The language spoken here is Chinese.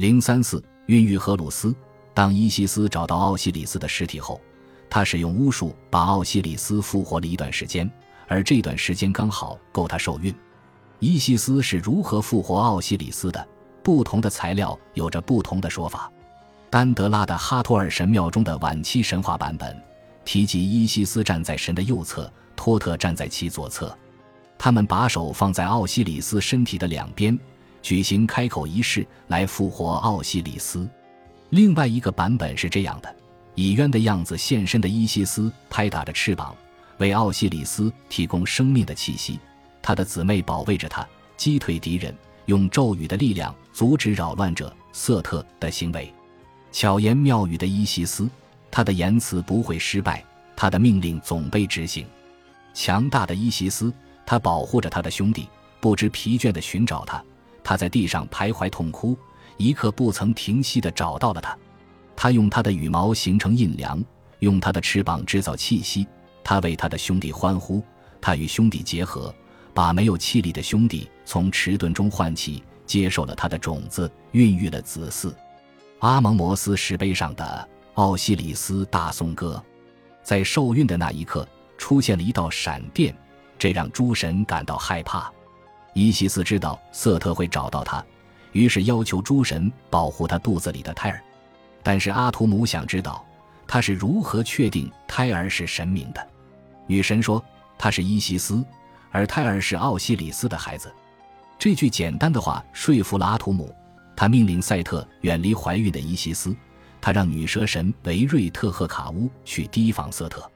零三四，孕育荷鲁斯。当伊西斯找到奥西里斯的尸体后，他使用巫术把奥西里斯复活了一段时间，而这段时间刚好够他受孕。伊西斯是如何复活奥西里斯的？不同的材料有着不同的说法。丹德拉的哈托尔神庙中的晚期神话版本提及伊西斯站在神的右侧，托特站在其左侧，他们把手放在奥西里斯身体的两边，举行开口仪式来复活奥西里斯。另外一个版本是这样的：以渊的样子现身的伊西斯拍打着翅膀，为奥西里斯提供生命的气息。他的姊妹保卫着他，击退敌人，用咒语的力量阻止扰乱者瑟特的行为。巧言妙语的伊西斯，他的言辞不会失败，他的命令总被执行。强大的伊西斯，他保护着他的兄弟，不知疲倦地寻找他。他在地上徘徊痛哭，一刻不曾停息地找到了他。他用他的羽毛形成印梁，用他的翅膀制造气息。他为他的兄弟欢呼，他与兄弟结合，把没有气力的兄弟从迟钝中唤起，接受了他的种子，孕育了子嗣。阿蒙摩斯石碑上的奥西里斯大颂歌，在受孕的那一刻出现了一道闪电，这让诸神感到害怕。伊西斯知道瑟特会找到他，于是要求诸神保护他肚子里的胎儿。但是阿图姆想知道他是如何确定胎儿是神明的。女神说他是伊西斯，而胎儿是奥西里斯的孩子。这句简单的话说服了阿图姆。他命令赛特远离怀孕的伊西斯，他让女蛇神维瑞特赫卡乌去提防瑟特。